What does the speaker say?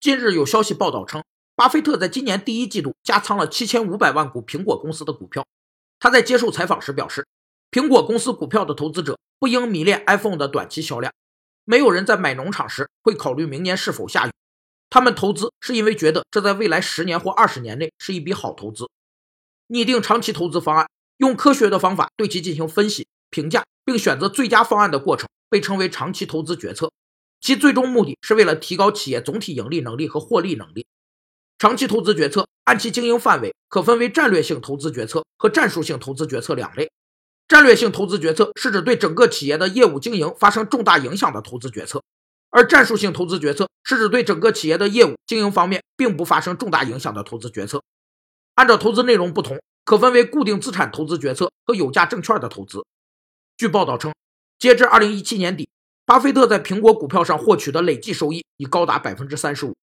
近日有消息报道称，巴菲特在今年第一季度加仓了七千五百万股苹果公司的股票。他在接受采访时表示，苹果公司股票的投资者不应迷恋 iPhone 的短期销量。没有人在买农场时会考虑明年是否下雨，他们投资是因为觉得这在未来十年或二十年内是一笔好投资。拟定长期投资方案，用科学的方法对其进行分析、评价，并选择最佳方案的过程，被称为长期投资决策。其最终目的是为了提高企业总体盈利能力和获利能力。长期投资决策按其经营范围可分为战略性投资决策和战术性投资决策两类。战略性投资决策是指对整个企业的业务经营发生重大影响的投资决策，而战术性投资决策是指对整个企业的业务经营方面并不发生重大影响的投资决策。按照投资内容不同，可分为固定资产投资决策和有价证券的投资。据报道称，截至二零一七年底。巴菲特在苹果股票上获取的累计收益已高达百分之三十五。